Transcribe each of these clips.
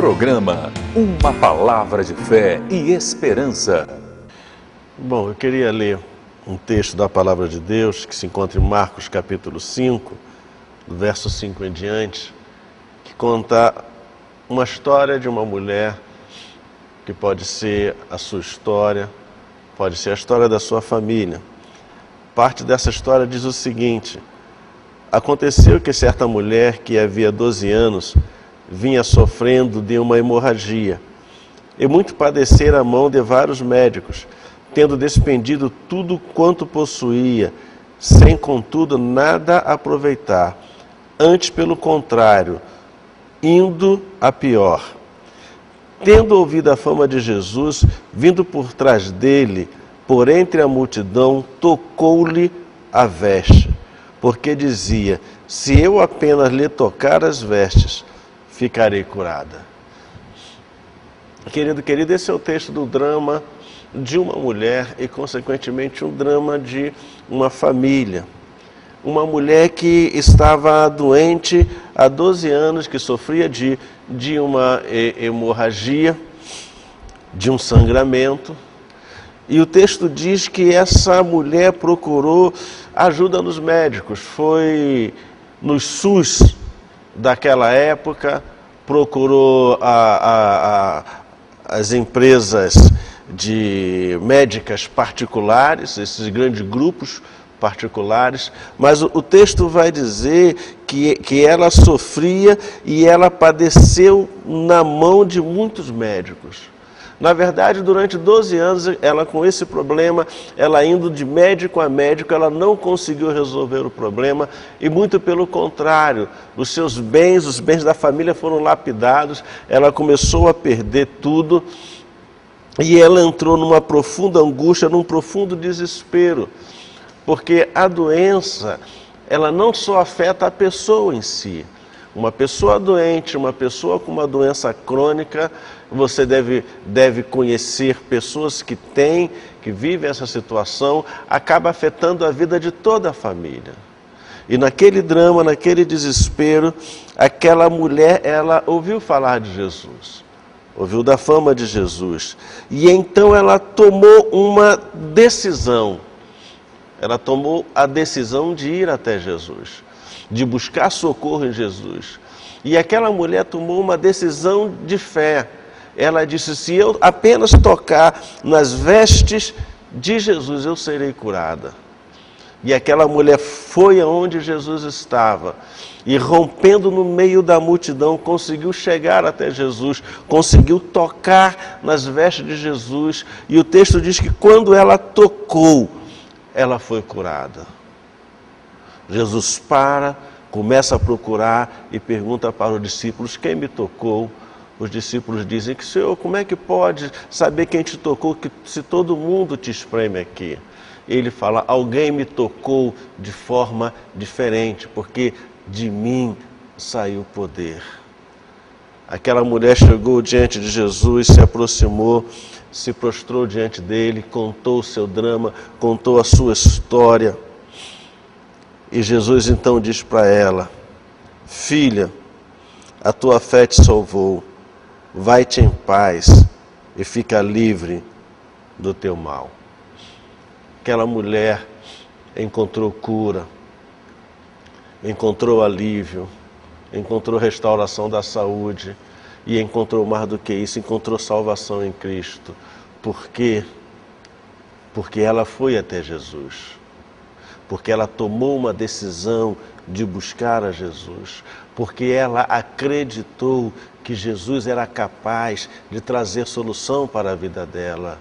Programa Uma Palavra de Fé e Esperança. Bom, eu queria ler um texto da Palavra de Deus que se encontra em Marcos capítulo 5, do verso 5 em diante, que conta uma história de uma mulher que pode ser a sua história, pode ser a história da sua família. Parte dessa história diz o seguinte: Aconteceu que certa mulher que havia 12 anos vinha sofrendo de uma hemorragia e muito padecer a mão de vários médicos, tendo despendido tudo quanto possuía, sem contudo nada aproveitar. Antes, pelo contrário, indo a pior. Tendo ouvido a fama de Jesus, vindo por trás dele, por entre a multidão, tocou-lhe a veste, porque dizia: Se eu apenas lhe tocar as vestes, ficarei curada. Querido, querido, esse é o texto do drama de uma mulher e, consequentemente, um drama de uma família. Uma mulher que estava doente há 12 anos, que sofria de, de uma hemorragia, de um sangramento. E o texto diz que essa mulher procurou ajuda nos médicos, foi nos SUS daquela época, procurou a, a, a, as empresas de médicas particulares, esses grandes grupos particulares, mas o, o texto vai dizer que, que ela sofria e ela padeceu na mão de muitos médicos. Na verdade, durante 12 anos, ela com esse problema, ela indo de médico a médico, ela não conseguiu resolver o problema e muito pelo contrário, os seus bens, os bens da família foram lapidados, ela começou a perder tudo e ela entrou numa profunda angústia, num profundo desespero, porque a doença, ela não só afeta a pessoa em si, uma pessoa doente, uma pessoa com uma doença crônica, você deve, deve conhecer pessoas que têm, que vivem essa situação, acaba afetando a vida de toda a família. E naquele drama, naquele desespero, aquela mulher, ela ouviu falar de Jesus, ouviu da fama de Jesus, e então ela tomou uma decisão. Ela tomou a decisão de ir até Jesus de buscar socorro em Jesus. E aquela mulher tomou uma decisão de fé. Ela disse: Se eu apenas tocar nas vestes de Jesus, eu serei curada. E aquela mulher foi aonde Jesus estava e, rompendo no meio da multidão, conseguiu chegar até Jesus, conseguiu tocar nas vestes de Jesus. E o texto diz que quando ela tocou, ela foi curada. Jesus para, começa a procurar e pergunta para os discípulos: quem me tocou? Os discípulos dizem que, Senhor, como é que pode saber quem te tocou que, se todo mundo te espreme aqui? Ele fala: alguém me tocou de forma diferente, porque de mim saiu poder. Aquela mulher chegou diante de Jesus, se aproximou, se prostrou diante dele, contou o seu drama, contou a sua história. E Jesus então diz para ela: Filha, a tua fé te salvou, vai-te em paz e fica livre do teu mal. Aquela mulher encontrou cura, encontrou alívio, encontrou restauração da saúde e encontrou mais do que isso, encontrou salvação em Cristo. Por quê? Porque ela foi até Jesus porque ela tomou uma decisão de buscar a Jesus, porque ela acreditou que Jesus era capaz de trazer solução para a vida dela.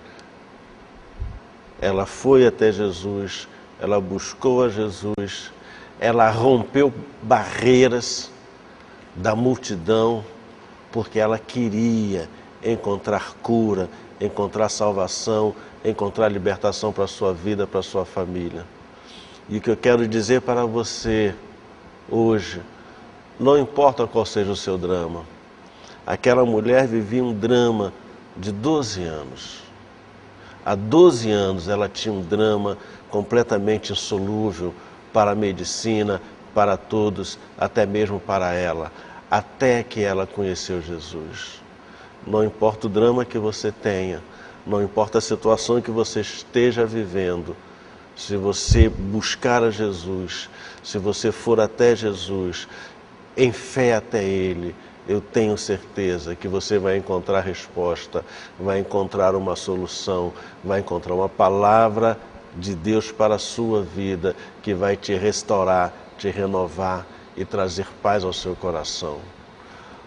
Ela foi até Jesus, ela buscou a Jesus, ela rompeu barreiras da multidão, porque ela queria encontrar cura, encontrar salvação, encontrar libertação para a sua vida, para a sua família. E o que eu quero dizer para você hoje, não importa qual seja o seu drama, aquela mulher vivia um drama de 12 anos. Há 12 anos ela tinha um drama completamente insolúvel para a medicina, para todos, até mesmo para ela, até que ela conheceu Jesus. Não importa o drama que você tenha, não importa a situação que você esteja vivendo, se você buscar a Jesus, se você for até Jesus, em fé até Ele, eu tenho certeza que você vai encontrar resposta, vai encontrar uma solução, vai encontrar uma palavra de Deus para a sua vida que vai te restaurar, te renovar e trazer paz ao seu coração.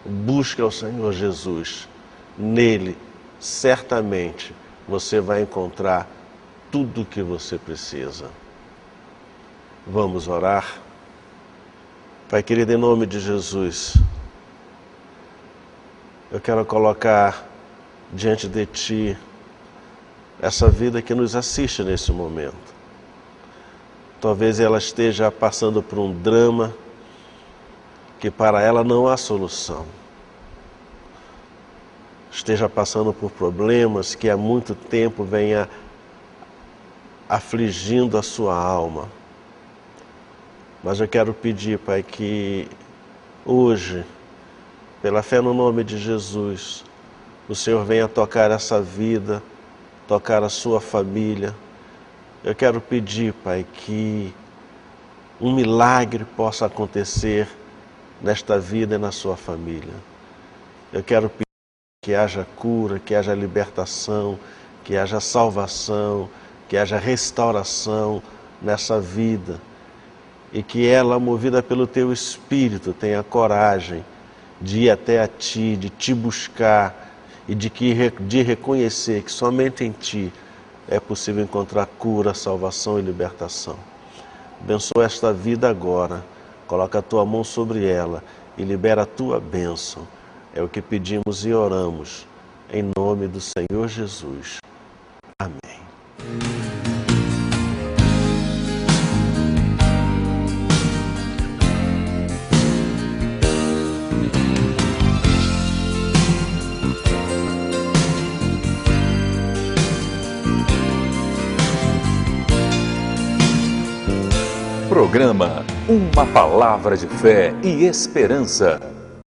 Busca o Senhor Jesus. Nele, certamente, você vai encontrar tudo o que você precisa. Vamos orar? Pai querido, em nome de Jesus, eu quero colocar diante de Ti essa vida que nos assiste nesse momento. Talvez ela esteja passando por um drama que para ela não há solução. Esteja passando por problemas que há muito tempo venha afligindo a sua alma. Mas eu quero pedir, Pai, que hoje, pela fé no nome de Jesus, o Senhor venha tocar essa vida, tocar a sua família. Eu quero pedir, Pai, que um milagre possa acontecer nesta vida e na sua família. Eu quero pedir que haja cura, que haja libertação, que haja salvação, que haja restauração nessa vida e que ela, movida pelo teu espírito, tenha coragem de ir até a ti, de te buscar e de, que, de reconhecer que somente em ti é possível encontrar cura, salvação e libertação. Abençoa esta vida agora, coloca a tua mão sobre ela e libera a tua bênção. É o que pedimos e oramos, em nome do Senhor Jesus. Amém. Programa Uma Palavra de Fé e Esperança.